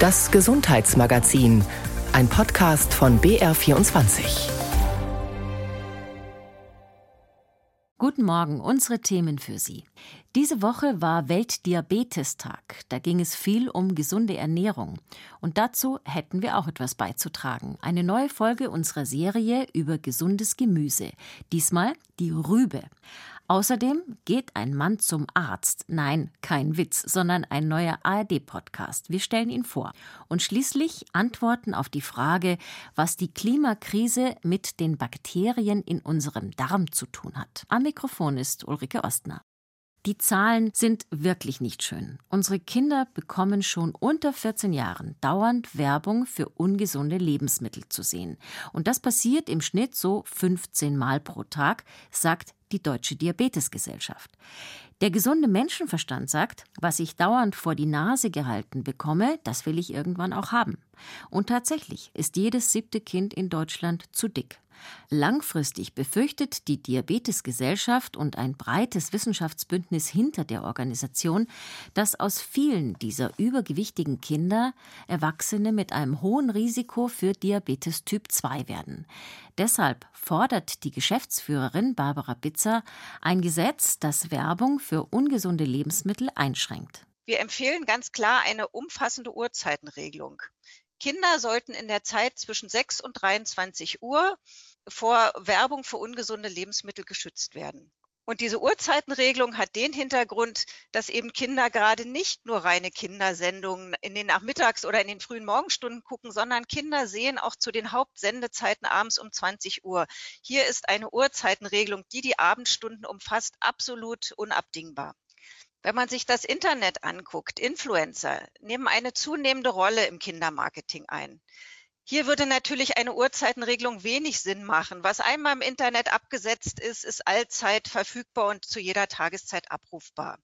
Das Gesundheitsmagazin, ein Podcast von BR24. Guten Morgen, unsere Themen für Sie. Diese Woche war Weltdiabetestag. Da ging es viel um gesunde Ernährung. Und dazu hätten wir auch etwas beizutragen. Eine neue Folge unserer Serie über gesundes Gemüse. Diesmal die Rübe. Außerdem geht ein Mann zum Arzt. Nein, kein Witz, sondern ein neuer ARD-Podcast. Wir stellen ihn vor. Und schließlich Antworten auf die Frage, was die Klimakrise mit den Bakterien in unserem Darm zu tun hat. Am Mikrofon ist Ulrike Ostner. Die Zahlen sind wirklich nicht schön. Unsere Kinder bekommen schon unter 14 Jahren dauernd Werbung für ungesunde Lebensmittel zu sehen. Und das passiert im Schnitt so 15 Mal pro Tag, sagt die Deutsche Diabetesgesellschaft. Der gesunde Menschenverstand sagt, was ich dauernd vor die Nase gehalten bekomme, das will ich irgendwann auch haben. Und tatsächlich ist jedes siebte Kind in Deutschland zu dick. Langfristig befürchtet die Diabetesgesellschaft und ein breites Wissenschaftsbündnis hinter der Organisation, dass aus vielen dieser übergewichtigen Kinder Erwachsene mit einem hohen Risiko für Diabetes Typ 2 werden. Deshalb fordert die Geschäftsführerin Barbara Bitzer ein Gesetz, das Werbung für ungesunde Lebensmittel einschränkt. Wir empfehlen ganz klar eine umfassende Uhrzeitenregelung. Kinder sollten in der Zeit zwischen 6 und 23 Uhr vor Werbung für ungesunde Lebensmittel geschützt werden. Und diese Uhrzeitenregelung hat den Hintergrund, dass eben Kinder gerade nicht nur reine Kindersendungen in den Nachmittags- oder in den frühen Morgenstunden gucken, sondern Kinder sehen auch zu den Hauptsendezeiten abends um 20 Uhr. Hier ist eine Uhrzeitenregelung, die die Abendstunden umfasst, absolut unabdingbar. Wenn man sich das Internet anguckt, Influencer nehmen eine zunehmende Rolle im Kindermarketing ein. Hier würde natürlich eine Uhrzeitenregelung wenig Sinn machen. Was einmal im Internet abgesetzt ist, ist allzeit verfügbar und zu jeder Tageszeit abrufbar.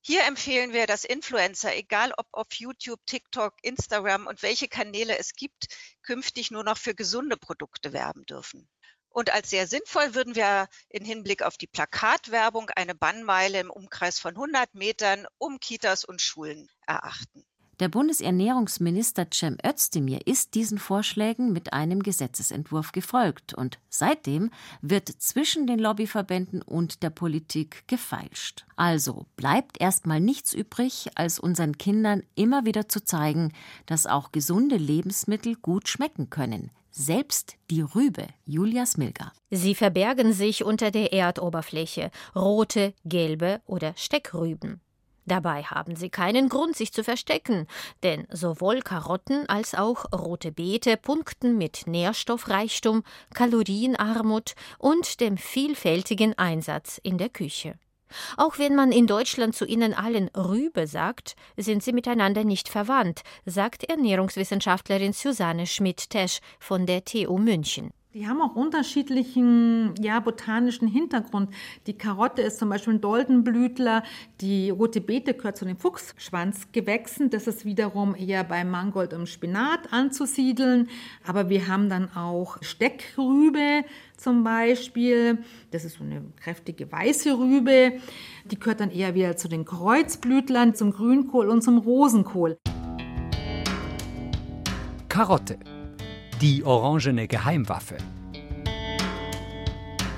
Hier empfehlen wir, dass Influencer, egal ob auf YouTube, TikTok, Instagram und welche Kanäle es gibt, künftig nur noch für gesunde Produkte werben dürfen. Und als sehr sinnvoll würden wir in Hinblick auf die Plakatwerbung eine Bannmeile im Umkreis von 100 Metern um Kitas und Schulen erachten. Der Bundesernährungsminister Cem Özdemir ist diesen Vorschlägen mit einem Gesetzesentwurf gefolgt und seitdem wird zwischen den Lobbyverbänden und der Politik gefeilscht. Also bleibt erstmal nichts übrig, als unseren Kindern immer wieder zu zeigen, dass auch gesunde Lebensmittel gut schmecken können, selbst die Rübe, Julia Smilger. Sie verbergen sich unter der Erdoberfläche, rote, gelbe oder Steckrüben. Dabei haben sie keinen Grund, sich zu verstecken, denn sowohl Karotten als auch rote Beete punkten mit Nährstoffreichtum, Kalorienarmut und dem vielfältigen Einsatz in der Küche. Auch wenn man in Deutschland zu ihnen allen Rübe sagt, sind sie miteinander nicht verwandt, sagt Ernährungswissenschaftlerin Susanne Schmidt-Tesch von der TU München. Die haben auch unterschiedlichen ja, botanischen Hintergrund. Die Karotte ist zum Beispiel ein Doldenblütler, die rote Beete gehört zu den Fuchsschwanzgewächsen. Das ist wiederum eher beim Mangold und Spinat anzusiedeln. Aber wir haben dann auch Steckrübe zum Beispiel. Das ist so eine kräftige weiße Rübe. Die gehört dann eher wieder zu den Kreuzblütlern, zum Grünkohl und zum Rosenkohl. Karotte die orangene Geheimwaffe.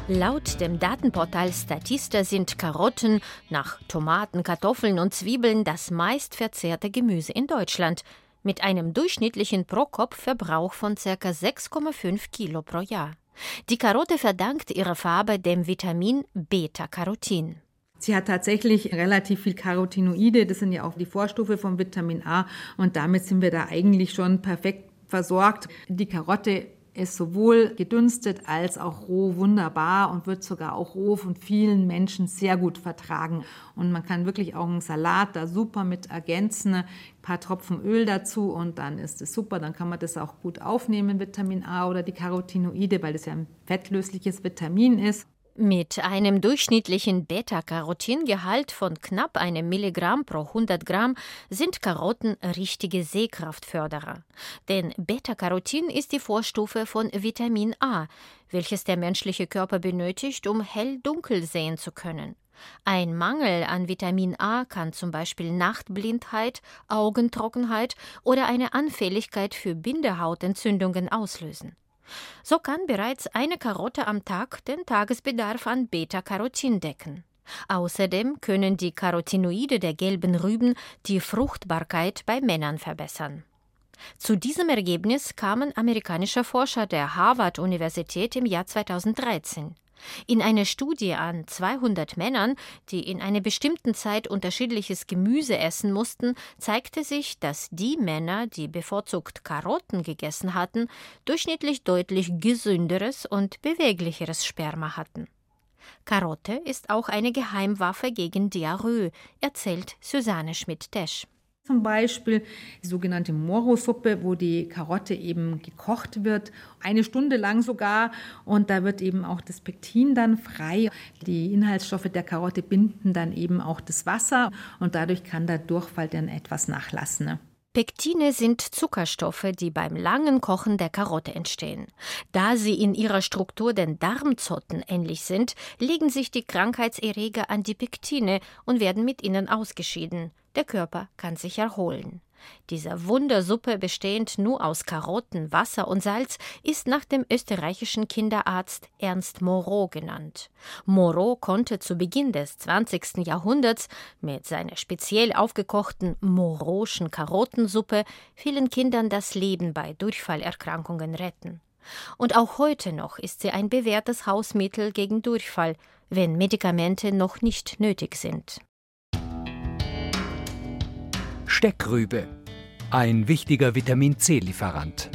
Laut dem Datenportal Statista sind Karotten nach Tomaten, Kartoffeln und Zwiebeln das meistverzehrte Gemüse in Deutschland mit einem durchschnittlichen Pro-Kopf-Verbrauch von ca. 6,5 Kilo pro Jahr. Die Karotte verdankt ihre Farbe dem Vitamin Beta-Carotin. Sie hat tatsächlich relativ viel Carotinoide, das sind ja auch die Vorstufe vom Vitamin A und damit sind wir da eigentlich schon perfekt versorgt. Die Karotte ist sowohl gedünstet als auch roh wunderbar und wird sogar auch roh von vielen Menschen sehr gut vertragen. Und man kann wirklich auch einen Salat da super mit ergänzen, ein paar Tropfen Öl dazu und dann ist es super. Dann kann man das auch gut aufnehmen, Vitamin A oder die Carotinoide, weil das ja ein fettlösliches Vitamin ist. Mit einem durchschnittlichen Beta-Carotin-Gehalt von knapp einem Milligramm pro 100 Gramm sind Karotten richtige Sehkraftförderer. Denn Beta-Carotin ist die Vorstufe von Vitamin A, welches der menschliche Körper benötigt, um hell-dunkel sehen zu können. Ein Mangel an Vitamin A kann zum Beispiel Nachtblindheit, Augentrockenheit oder eine Anfälligkeit für Bindehautentzündungen auslösen. So kann bereits eine Karotte am Tag den Tagesbedarf an Beta-Carotin decken. Außerdem können die Carotinoide der gelben Rüben die Fruchtbarkeit bei Männern verbessern. Zu diesem Ergebnis kamen amerikanische Forscher der Harvard-Universität im Jahr 2013. In einer Studie an 200 Männern, die in einer bestimmten Zeit unterschiedliches Gemüse essen mussten, zeigte sich, dass die Männer, die bevorzugt Karotten gegessen hatten, durchschnittlich deutlich gesünderes und beweglicheres Sperma hatten. Karotte ist auch eine Geheimwaffe gegen Diarrhoe, erzählt Susanne Schmidt-Desch zum Beispiel die sogenannte Moro-Suppe, wo die Karotte eben gekocht wird, eine Stunde lang sogar. Und da wird eben auch das Pektin dann frei. Die Inhaltsstoffe der Karotte binden dann eben auch das Wasser und dadurch kann der Durchfall dann etwas nachlassen. Ne? Pektine sind Zuckerstoffe, die beim langen Kochen der Karotte entstehen. Da sie in ihrer Struktur den Darmzotten ähnlich sind, legen sich die Krankheitserreger an die Pektine und werden mit ihnen ausgeschieden. Der Körper kann sich erholen. Diese Wundersuppe, bestehend nur aus Karotten, Wasser und Salz, ist nach dem österreichischen Kinderarzt Ernst Moreau genannt. Moreau konnte zu Beginn des 20. Jahrhunderts mit seiner speziell aufgekochten Moreauschen Karottensuppe vielen Kindern das Leben bei Durchfallerkrankungen retten. Und auch heute noch ist sie ein bewährtes Hausmittel gegen Durchfall, wenn Medikamente noch nicht nötig sind. Steckrübe, ein wichtiger Vitamin C-Lieferant.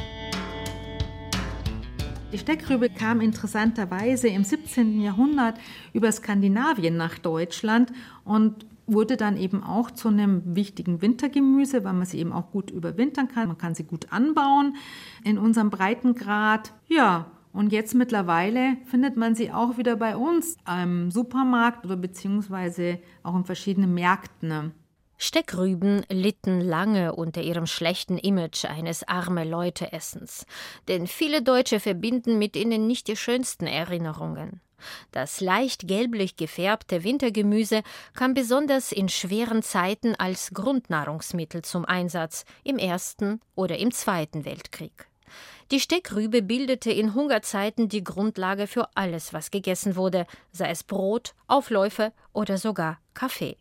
Die Steckrübe kam interessanterweise im 17. Jahrhundert über Skandinavien nach Deutschland und wurde dann eben auch zu einem wichtigen Wintergemüse, weil man sie eben auch gut überwintern kann. Man kann sie gut anbauen in unserem Breitengrad. Ja, und jetzt mittlerweile findet man sie auch wieder bei uns im Supermarkt oder beziehungsweise auch in verschiedenen Märkten. Steckrüben litten lange unter ihrem schlechten Image eines arme Leute Essens, denn viele Deutsche verbinden mit ihnen nicht die schönsten Erinnerungen. Das leicht gelblich gefärbte Wintergemüse kam besonders in schweren Zeiten als Grundnahrungsmittel zum Einsatz im Ersten oder im Zweiten Weltkrieg. Die Steckrübe bildete in Hungerzeiten die Grundlage für alles, was gegessen wurde, sei es Brot, Aufläufe oder sogar Kaffee.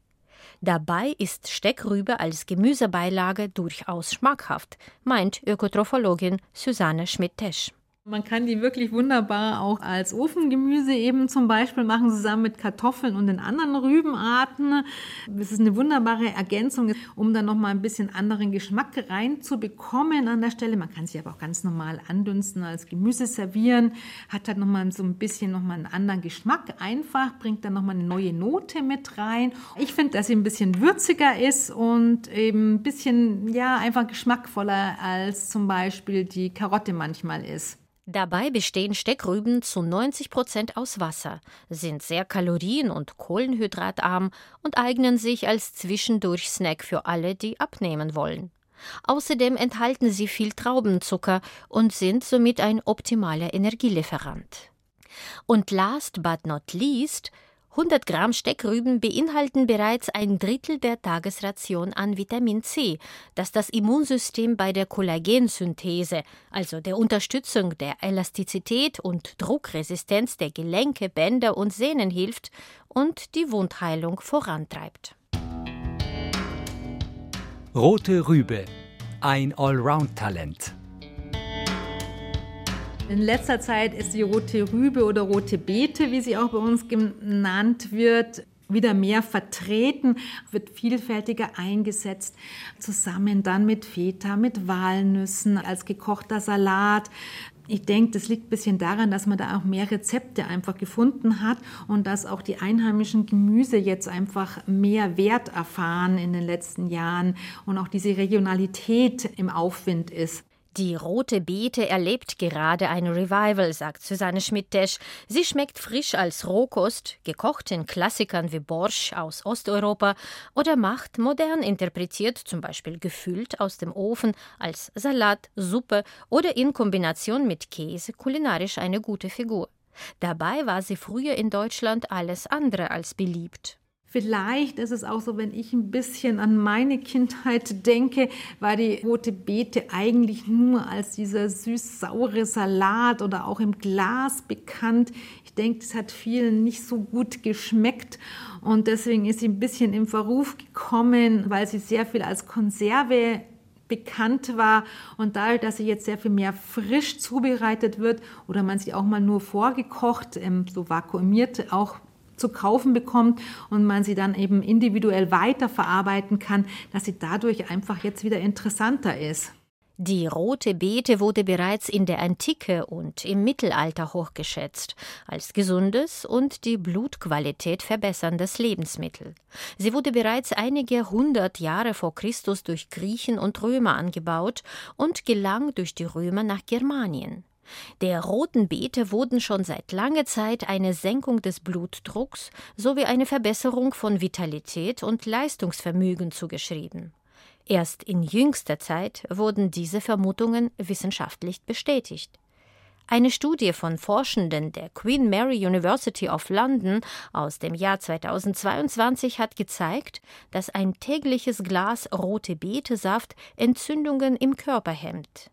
Dabei ist Steckrübe als Gemüsebeilage durchaus schmackhaft, meint Ökotrophologin Susanne Schmidt-Tesch. Man kann die wirklich wunderbar auch als Ofengemüse eben zum Beispiel machen, zusammen mit Kartoffeln und den anderen Rübenarten. Das ist eine wunderbare Ergänzung, um dann nochmal ein bisschen anderen Geschmack reinzubekommen an der Stelle. Man kann sie aber auch ganz normal andünsten, als Gemüse servieren. Hat halt nochmal so ein bisschen nochmal einen anderen Geschmack einfach, bringt dann nochmal eine neue Note mit rein. Ich finde, dass sie ein bisschen würziger ist und eben ein bisschen, ja, einfach geschmackvoller als zum Beispiel die Karotte manchmal ist. Dabei bestehen Steckrüben zu 90 Prozent aus Wasser, sind sehr kalorien- und kohlenhydratarm und eignen sich als Zwischendurch-Snack für alle, die abnehmen wollen. Außerdem enthalten sie viel Traubenzucker und sind somit ein optimaler Energielieferant. Und last but not least 100 Gramm Steckrüben beinhalten bereits ein Drittel der Tagesration an Vitamin C, das das Immunsystem bei der Kollagensynthese, also der Unterstützung der Elastizität und Druckresistenz der Gelenke, Bänder und Sehnen hilft und die Wundheilung vorantreibt. Rote Rübe, ein Allround-Talent. In letzter Zeit ist die rote Rübe oder rote Beete, wie sie auch bei uns genannt wird, wieder mehr vertreten, wird vielfältiger eingesetzt, zusammen dann mit Feta, mit Walnüssen, als gekochter Salat. Ich denke, das liegt ein bisschen daran, dass man da auch mehr Rezepte einfach gefunden hat und dass auch die einheimischen Gemüse jetzt einfach mehr Wert erfahren in den letzten Jahren und auch diese Regionalität im Aufwind ist. Die rote Beete erlebt gerade ein Revival, sagt Susanne Schmidt-Desch. Sie schmeckt frisch als Rohkost, gekocht in Klassikern wie Borsch aus Osteuropa oder macht modern interpretiert, zum Beispiel gefüllt aus dem Ofen als Salat, Suppe oder in Kombination mit Käse kulinarisch eine gute Figur. Dabei war sie früher in Deutschland alles andere als beliebt. Vielleicht ist es auch so, wenn ich ein bisschen an meine Kindheit denke, war die rote Beete eigentlich nur als dieser süß-saure Salat oder auch im Glas bekannt. Ich denke, es hat vielen nicht so gut geschmeckt und deswegen ist sie ein bisschen im Verruf gekommen, weil sie sehr viel als Konserve bekannt war und dadurch, dass sie jetzt sehr viel mehr frisch zubereitet wird oder man sie auch mal nur vorgekocht, ähm, so vakuumiert auch zu kaufen bekommt und man sie dann eben individuell weiterverarbeiten kann, dass sie dadurch einfach jetzt wieder interessanter ist. Die rote Beete wurde bereits in der Antike und im Mittelalter hochgeschätzt als gesundes und die Blutqualität verbesserndes Lebensmittel. Sie wurde bereits einige hundert Jahre vor Christus durch Griechen und Römer angebaut und gelang durch die Römer nach Germanien. Der roten Beete wurden schon seit langer Zeit eine Senkung des Blutdrucks sowie eine Verbesserung von Vitalität und Leistungsvermögen zugeschrieben. Erst in jüngster Zeit wurden diese Vermutungen wissenschaftlich bestätigt. Eine Studie von Forschenden der Queen Mary University of London aus dem Jahr 2022 hat gezeigt, dass ein tägliches Glas rote Betesaft Entzündungen im Körper hemmt.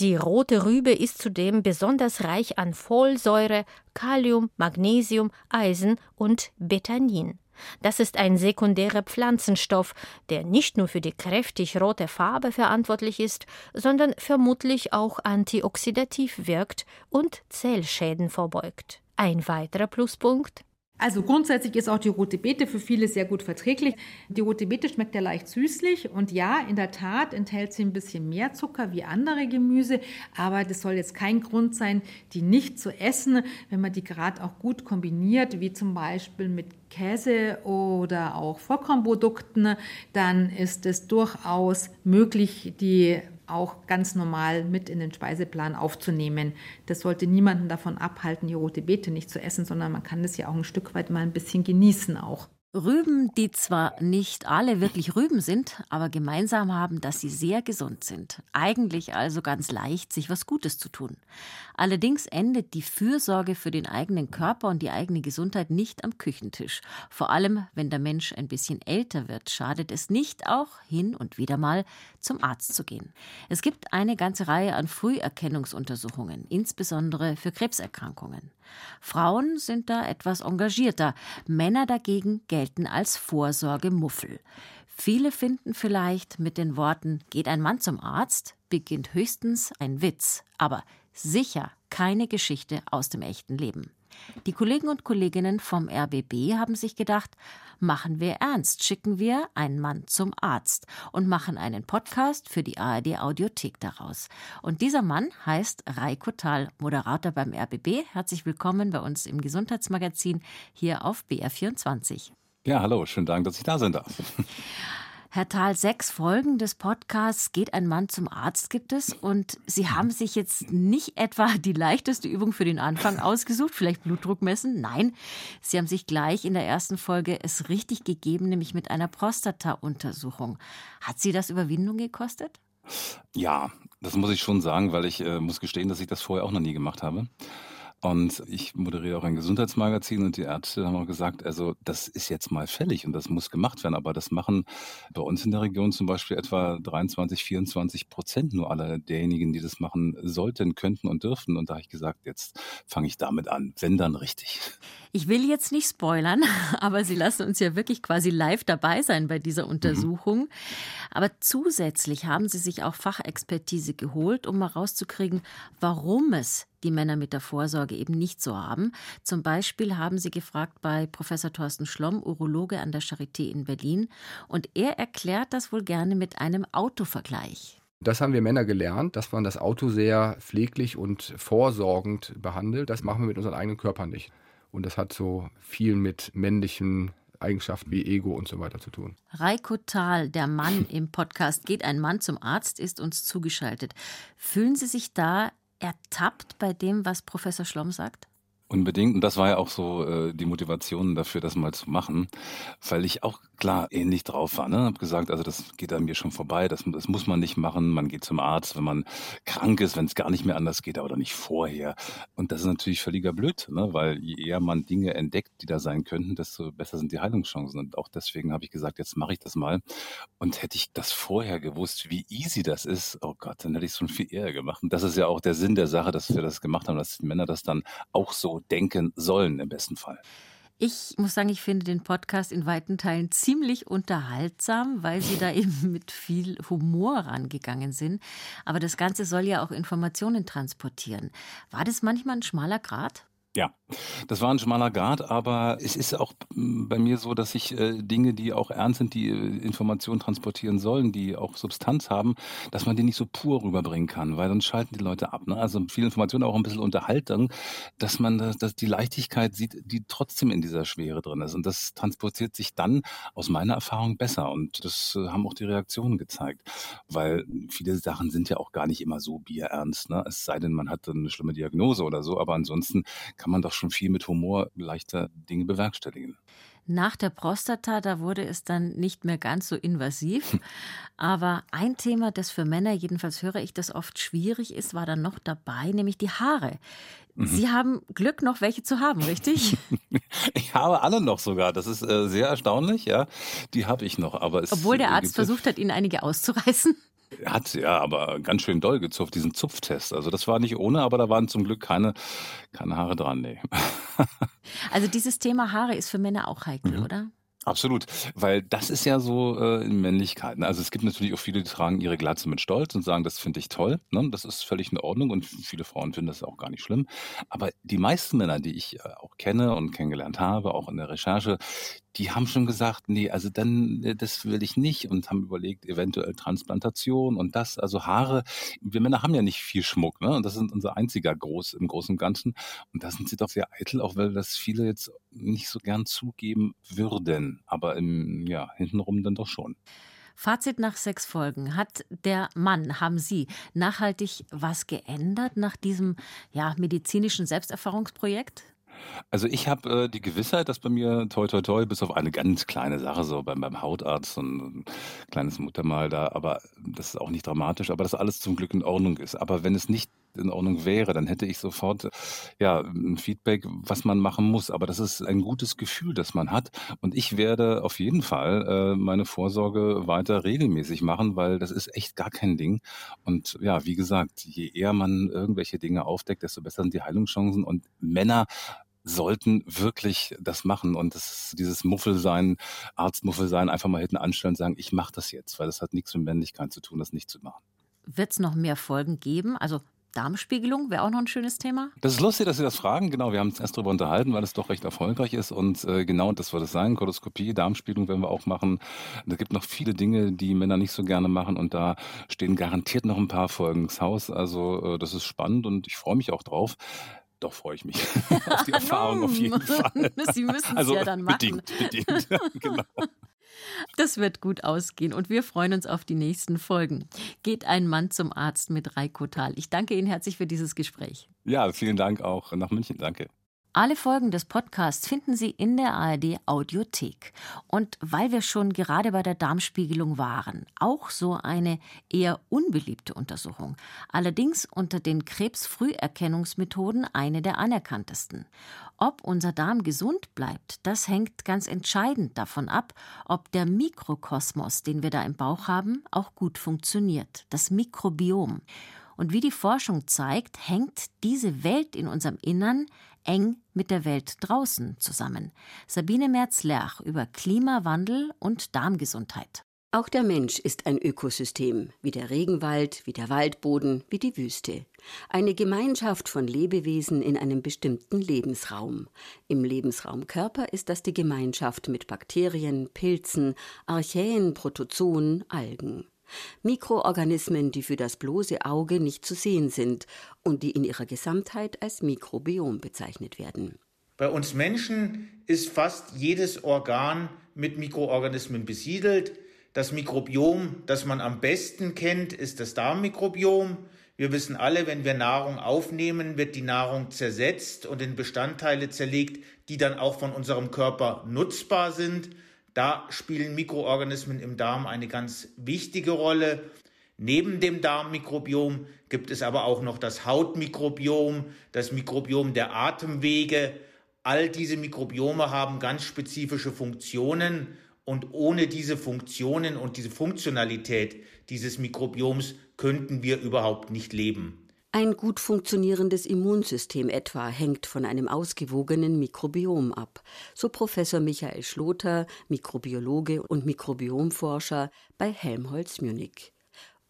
Die rote Rübe ist zudem besonders reich an Folsäure, Kalium, Magnesium, Eisen und Betanin. Das ist ein sekundärer Pflanzenstoff, der nicht nur für die kräftig rote Farbe verantwortlich ist, sondern vermutlich auch antioxidativ wirkt und Zellschäden vorbeugt. Ein weiterer Pluspunkt also grundsätzlich ist auch die rote Beete für viele sehr gut verträglich. Die rote Beete schmeckt ja leicht süßlich und ja, in der Tat enthält sie ein bisschen mehr Zucker wie andere Gemüse, aber das soll jetzt kein Grund sein, die nicht zu essen, wenn man die gerade auch gut kombiniert, wie zum Beispiel mit Käse oder auch Vollkornprodukten, dann ist es durchaus möglich, die auch ganz normal mit in den Speiseplan aufzunehmen. Das sollte niemanden davon abhalten, die rote Beete nicht zu essen, sondern man kann das ja auch ein Stück weit mal ein bisschen genießen auch. Rüben, die zwar nicht alle wirklich Rüben sind, aber gemeinsam haben, dass sie sehr gesund sind. Eigentlich also ganz leicht, sich was Gutes zu tun. Allerdings endet die Fürsorge für den eigenen Körper und die eigene Gesundheit nicht am Küchentisch. Vor allem, wenn der Mensch ein bisschen älter wird, schadet es nicht auch hin und wieder mal zum Arzt zu gehen. Es gibt eine ganze Reihe an Früherkennungsuntersuchungen, insbesondere für Krebserkrankungen. Frauen sind da etwas engagierter, Männer dagegen gelten als Vorsorgemuffel. Viele finden vielleicht mit den Worten Geht ein Mann zum Arzt beginnt höchstens ein Witz, aber sicher keine Geschichte aus dem echten Leben. Die Kollegen und Kolleginnen vom RBB haben sich gedacht, machen wir ernst, schicken wir einen Mann zum Arzt und machen einen Podcast für die ARD Audiothek daraus. Und dieser Mann heißt Reiko Thal, Moderator beim RBB. Herzlich willkommen bei uns im Gesundheitsmagazin hier auf BR24. Ja, hallo, schönen Dank, dass ich da sein darf. Herr Thal, sechs Folgen des Podcasts Geht ein Mann zum Arzt gibt es und Sie haben sich jetzt nicht etwa die leichteste Übung für den Anfang ausgesucht, vielleicht Blutdruck messen. Nein, Sie haben sich gleich in der ersten Folge es richtig gegeben, nämlich mit einer Prostata-Untersuchung. Hat Sie das Überwindung gekostet? Ja, das muss ich schon sagen, weil ich äh, muss gestehen, dass ich das vorher auch noch nie gemacht habe. Und ich moderiere auch ein Gesundheitsmagazin und die Ärzte haben auch gesagt, also das ist jetzt mal fällig und das muss gemacht werden. Aber das machen bei uns in der Region zum Beispiel etwa 23, 24 Prozent nur aller derjenigen, die das machen sollten, könnten und dürften. Und da habe ich gesagt, jetzt fange ich damit an, wenn dann richtig. Ich will jetzt nicht spoilern, aber Sie lassen uns ja wirklich quasi live dabei sein bei dieser Untersuchung. Mhm. Aber zusätzlich haben Sie sich auch Fachexpertise geholt, um mal rauszukriegen, warum es die Männer mit der Vorsorge eben nicht so haben. Zum Beispiel haben sie gefragt bei Professor Thorsten Schlomm, Urologe an der Charité in Berlin, und er erklärt das wohl gerne mit einem Autovergleich. Das haben wir Männer gelernt, dass man das Auto sehr pfleglich und vorsorgend behandelt. Das machen wir mit unseren eigenen Körpern nicht. Und das hat so viel mit männlichen Eigenschaften wie Ego und so weiter zu tun. Reiko Thal, der Mann im Podcast Geht ein Mann zum Arzt, ist uns zugeschaltet. Fühlen Sie sich da ertappt bei dem, was Professor Schlomm sagt? Unbedingt. Und das war ja auch so äh, die Motivation dafür, das mal zu machen, weil ich auch klar ähnlich drauf war. Ne? Hab gesagt, also das geht an mir schon vorbei, das, das muss man nicht machen. Man geht zum Arzt, wenn man krank ist, wenn es gar nicht mehr anders geht, aber nicht vorher. Und das ist natürlich völliger Blöd, ne? weil je eher man Dinge entdeckt, die da sein könnten, desto besser sind die Heilungschancen. Und auch deswegen habe ich gesagt, jetzt mache ich das mal. Und hätte ich das vorher gewusst, wie easy das ist, oh Gott, dann hätte ich es schon viel eher gemacht. Und das ist ja auch der Sinn der Sache, dass wir das gemacht haben, dass Männer das dann auch so denken sollen im besten Fall. Ich muss sagen, ich finde den Podcast in weiten Teilen ziemlich unterhaltsam, weil Sie da eben mit viel Humor rangegangen sind. Aber das Ganze soll ja auch Informationen transportieren. War das manchmal ein schmaler Grat? Ja, das war ein schmaler Grad, aber es ist auch hm, bei mir so, dass ich äh, Dinge, die auch ernst sind, die äh, Informationen transportieren sollen, die auch Substanz haben, dass man die nicht so pur rüberbringen kann, weil sonst schalten die Leute ab. Ne? Also viel Information, auch ein bisschen Unterhaltung, dass man das, dass die Leichtigkeit sieht, die trotzdem in dieser Schwere drin ist. Und das transportiert sich dann aus meiner Erfahrung besser. Und das äh, haben auch die Reaktionen gezeigt. Weil viele Sachen sind ja auch gar nicht immer so bierernst. Ne? Es sei denn, man hat eine schlimme Diagnose oder so, aber ansonsten kann man doch schon viel mit Humor leichter Dinge bewerkstelligen. Nach der Prostata, da wurde es dann nicht mehr ganz so invasiv. Aber ein Thema, das für Männer, jedenfalls höre ich das oft schwierig ist, war dann noch dabei, nämlich die Haare. Mhm. Sie haben Glück, noch welche zu haben, richtig? ich habe alle noch sogar. Das ist äh, sehr erstaunlich, ja. Die habe ich noch. Aber Obwohl der Arzt versucht hat, Ihnen einige auszureißen. Hat ja, aber ganz schön doll gezupft, diesen Zupftest. Also das war nicht ohne, aber da waren zum Glück keine, keine Haare dran, nee. also dieses Thema Haare ist für Männer auch heikel, mhm. oder? Absolut, weil das ist ja so äh, in Männlichkeit. Ne? Also es gibt natürlich auch viele, die tragen ihre Glatze mit Stolz und sagen, das finde ich toll. Ne? Das ist völlig in Ordnung und viele Frauen finden das auch gar nicht schlimm. Aber die meisten Männer, die ich äh, auch kenne und kennengelernt habe, auch in der Recherche, die haben schon gesagt, nee, also dann, äh, das will ich nicht und haben überlegt, eventuell Transplantation und das, also Haare. Wir Männer haben ja nicht viel Schmuck, ne? Und das ist unser einziger Groß im Großen und Ganzen. Und da sind sie doch sehr eitel, auch weil das viele jetzt nicht so gern zugeben würden. Aber im, ja, hintenrum dann doch schon. Fazit nach sechs Folgen. Hat der Mann, haben Sie nachhaltig was geändert nach diesem ja, medizinischen Selbsterfahrungsprojekt? Also ich habe äh, die Gewissheit, dass bei mir toi toi toi, bis auf eine ganz kleine Sache, so beim, beim Hautarzt, so ein kleines Muttermal da, aber das ist auch nicht dramatisch, aber dass alles zum Glück in Ordnung ist. Aber wenn es nicht in Ordnung wäre, dann hätte ich sofort ja ein Feedback, was man machen muss. Aber das ist ein gutes Gefühl, das man hat. Und ich werde auf jeden Fall äh, meine Vorsorge weiter regelmäßig machen, weil das ist echt gar kein Ding. Und ja, wie gesagt, je eher man irgendwelche Dinge aufdeckt, desto besser sind die Heilungschancen. Und Männer sollten wirklich das machen und das dieses Muffelsein, Arztmuffelsein, einfach mal hinten anstellen und sagen, ich mache das jetzt, weil das hat nichts mit Männlichkeit zu tun, das nicht zu machen. Wird es noch mehr Folgen geben? Also Darmspiegelung wäre auch noch ein schönes Thema. Das ist lustig, dass Sie das fragen. Genau, wir haben uns erst darüber unterhalten, weil es doch recht erfolgreich ist. Und äh, genau das wird es sein. Koloskopie, Darmspiegelung werden wir auch machen. Es gibt noch viele Dinge, die Männer nicht so gerne machen. Und da stehen garantiert noch ein paar Folgen ins Haus. Also äh, das ist spannend und ich freue mich auch drauf. Doch freue ich mich auf die Erfahrung auf jeden Fall. Sie müssen es also, ja dann machen. Bedingt, bedingt. genau. Das wird gut ausgehen und wir freuen uns auf die nächsten Folgen. Geht ein Mann zum Arzt mit Reiko Thal. Ich danke Ihnen herzlich für dieses Gespräch. Ja, vielen Dank auch nach München. Danke. Alle Folgen des Podcasts finden Sie in der ARD Audiothek. Und weil wir schon gerade bei der Darmspiegelung waren, auch so eine eher unbeliebte Untersuchung. Allerdings unter den Krebsfrüherkennungsmethoden eine der anerkanntesten. Ob unser Darm gesund bleibt, das hängt ganz entscheidend davon ab, ob der Mikrokosmos, den wir da im Bauch haben, auch gut funktioniert, das Mikrobiom. Und wie die Forschung zeigt, hängt diese Welt in unserem Innern eng mit der Welt draußen zusammen. Sabine Merz-Lerch über Klimawandel und Darmgesundheit. Auch der Mensch ist ein Ökosystem, wie der Regenwald, wie der Waldboden, wie die Wüste. Eine Gemeinschaft von Lebewesen in einem bestimmten Lebensraum. Im Lebensraum Körper ist das die Gemeinschaft mit Bakterien, Pilzen, Archäen, Protozoen, Algen. Mikroorganismen, die für das bloße Auge nicht zu sehen sind und die in ihrer Gesamtheit als Mikrobiom bezeichnet werden. Bei uns Menschen ist fast jedes Organ mit Mikroorganismen besiedelt. Das Mikrobiom, das man am besten kennt, ist das Darmmikrobiom. Wir wissen alle, wenn wir Nahrung aufnehmen, wird die Nahrung zersetzt und in Bestandteile zerlegt, die dann auch von unserem Körper nutzbar sind. Da spielen Mikroorganismen im Darm eine ganz wichtige Rolle. Neben dem Darmmikrobiom gibt es aber auch noch das Hautmikrobiom, das Mikrobiom der Atemwege. All diese Mikrobiome haben ganz spezifische Funktionen und ohne diese Funktionen und diese Funktionalität dieses Mikrobioms könnten wir überhaupt nicht leben. Ein gut funktionierendes Immunsystem etwa hängt von einem ausgewogenen Mikrobiom ab, so Professor Michael Schloter, Mikrobiologe und Mikrobiomforscher bei Helmholtz Munich.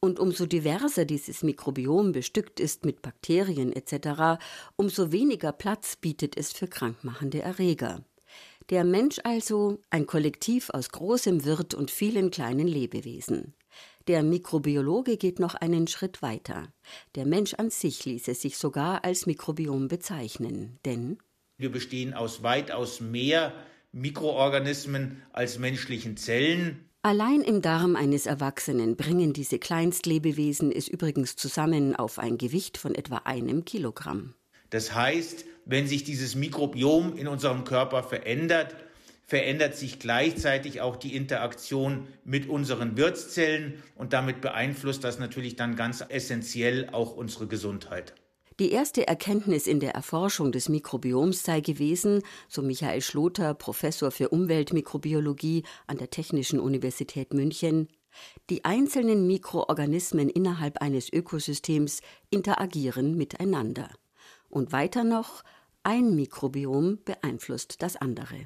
Und umso diverser dieses Mikrobiom bestückt ist mit Bakterien etc., umso weniger Platz bietet es für krankmachende Erreger. Der Mensch also ein Kollektiv aus großem Wirt und vielen kleinen Lebewesen. Der Mikrobiologe geht noch einen Schritt weiter. Der Mensch an sich ließe sich sogar als Mikrobiom bezeichnen, denn wir bestehen aus weitaus mehr Mikroorganismen als menschlichen Zellen. Allein im Darm eines Erwachsenen bringen diese Kleinstlebewesen es übrigens zusammen auf ein Gewicht von etwa einem Kilogramm. Das heißt, wenn sich dieses Mikrobiom in unserem Körper verändert, verändert sich gleichzeitig auch die Interaktion mit unseren Wirtszellen und damit beeinflusst das natürlich dann ganz essentiell auch unsere Gesundheit. Die erste Erkenntnis in der Erforschung des Mikrobioms sei gewesen, so Michael Schloter, Professor für Umweltmikrobiologie an der Technischen Universität München, die einzelnen Mikroorganismen innerhalb eines Ökosystems interagieren miteinander. Und weiter noch, ein Mikrobiom beeinflusst das andere.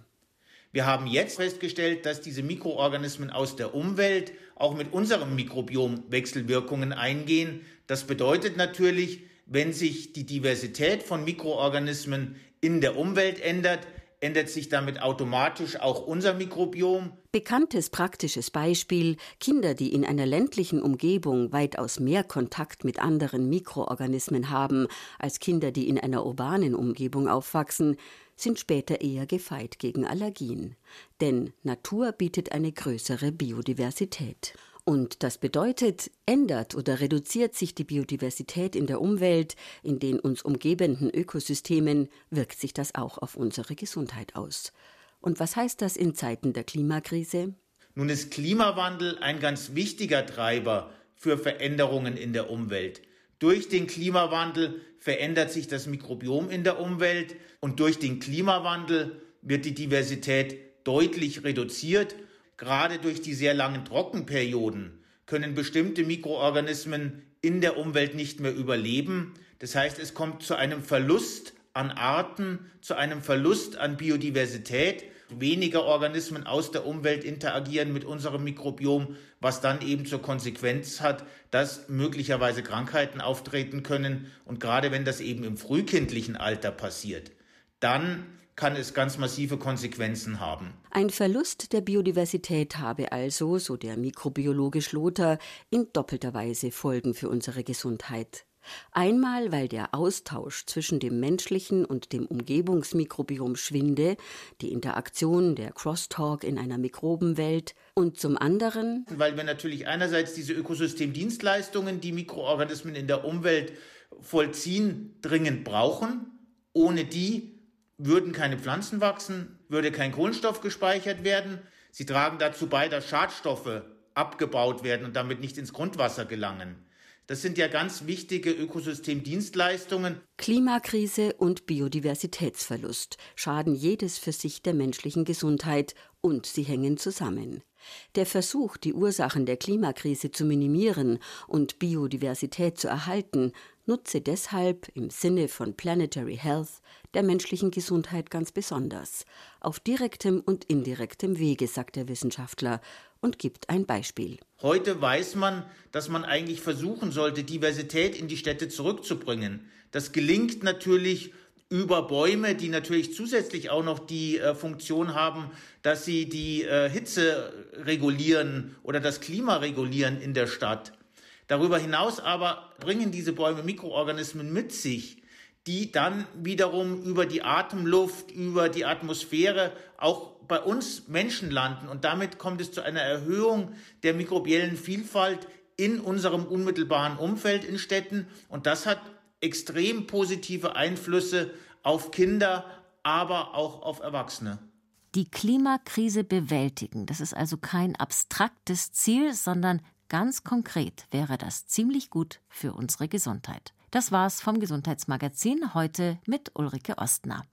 Wir haben jetzt festgestellt, dass diese Mikroorganismen aus der Umwelt auch mit unserem Mikrobiom Wechselwirkungen eingehen. Das bedeutet natürlich, wenn sich die Diversität von Mikroorganismen in der Umwelt ändert, ändert sich damit automatisch auch unser Mikrobiom. Bekanntes praktisches Beispiel Kinder, die in einer ländlichen Umgebung weitaus mehr Kontakt mit anderen Mikroorganismen haben als Kinder, die in einer urbanen Umgebung aufwachsen, sind später eher gefeit gegen Allergien. Denn Natur bietet eine größere Biodiversität. Und das bedeutet, ändert oder reduziert sich die Biodiversität in der Umwelt, in den uns umgebenden Ökosystemen, wirkt sich das auch auf unsere Gesundheit aus. Und was heißt das in Zeiten der Klimakrise? Nun ist Klimawandel ein ganz wichtiger Treiber für Veränderungen in der Umwelt. Durch den Klimawandel verändert sich das Mikrobiom in der Umwelt und durch den Klimawandel wird die Diversität deutlich reduziert Gerade durch die sehr langen Trockenperioden können bestimmte Mikroorganismen in der Umwelt nicht mehr überleben. Das heißt, es kommt zu einem Verlust an Arten, zu einem Verlust an Biodiversität. Weniger Organismen aus der Umwelt interagieren mit unserem Mikrobiom, was dann eben zur Konsequenz hat, dass möglicherweise Krankheiten auftreten können. Und gerade wenn das eben im frühkindlichen Alter passiert, dann kann es ganz massive Konsequenzen haben. Ein Verlust der Biodiversität habe also, so der Mikrobiologe Schloter, in doppelter Weise Folgen für unsere Gesundheit. Einmal, weil der Austausch zwischen dem menschlichen und dem Umgebungsmikrobiom schwinde, die Interaktion, der Crosstalk in einer Mikrobenwelt, und zum anderen, weil wir natürlich einerseits diese Ökosystemdienstleistungen, die Mikroorganismen in der Umwelt vollziehen, dringend brauchen. Ohne die würden keine Pflanzen wachsen, würde kein Kohlenstoff gespeichert werden. Sie tragen dazu bei, dass Schadstoffe abgebaut werden und damit nicht ins Grundwasser gelangen. Das sind ja ganz wichtige Ökosystemdienstleistungen. Klimakrise und Biodiversitätsverlust schaden jedes für sich der menschlichen Gesundheit und sie hängen zusammen. Der Versuch, die Ursachen der Klimakrise zu minimieren und Biodiversität zu erhalten, nutze deshalb im Sinne von Planetary Health der menschlichen Gesundheit ganz besonders, auf direktem und indirektem Wege, sagt der Wissenschaftler und gibt ein Beispiel. Heute weiß man, dass man eigentlich versuchen sollte, Diversität in die Städte zurückzubringen. Das gelingt natürlich über Bäume, die natürlich zusätzlich auch noch die äh, Funktion haben, dass sie die äh, Hitze regulieren oder das Klima regulieren in der Stadt. Darüber hinaus aber bringen diese Bäume Mikroorganismen mit sich, die dann wiederum über die Atemluft, über die Atmosphäre auch bei uns Menschen landen. Und damit kommt es zu einer Erhöhung der mikrobiellen Vielfalt in unserem unmittelbaren Umfeld in Städten. Und das hat extrem positive Einflüsse auf Kinder, aber auch auf Erwachsene. Die Klimakrise bewältigen, das ist also kein abstraktes Ziel, sondern ganz konkret wäre das ziemlich gut für unsere Gesundheit. Das war's vom Gesundheitsmagazin heute mit Ulrike Ostner.